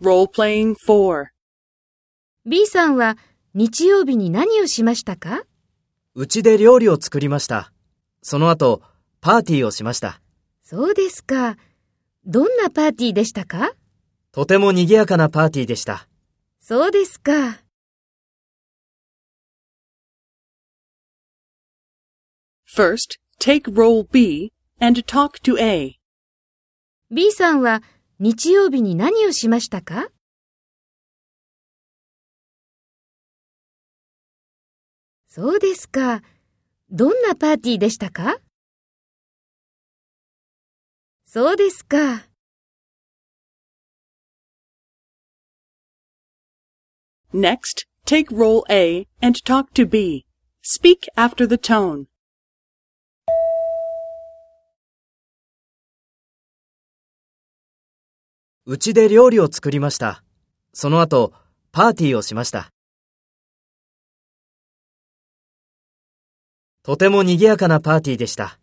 Role-playing 4. B さんは日曜日に何をしましたか？うちで料理を作りました。その後、パーティーをしました。そうですか。どんなパーティーでしたか？とても賑やかなパーティーでした。そうですか。First, take role B and talk to A. B さんは日曜日に何をしましたかそうですか。どんなパーティーでしたかそうですか。Next, take role A and talk to B. Speak after the tone. うちで料理を作りました。その後、パーティーをしました。とても賑やかなパーティーでした。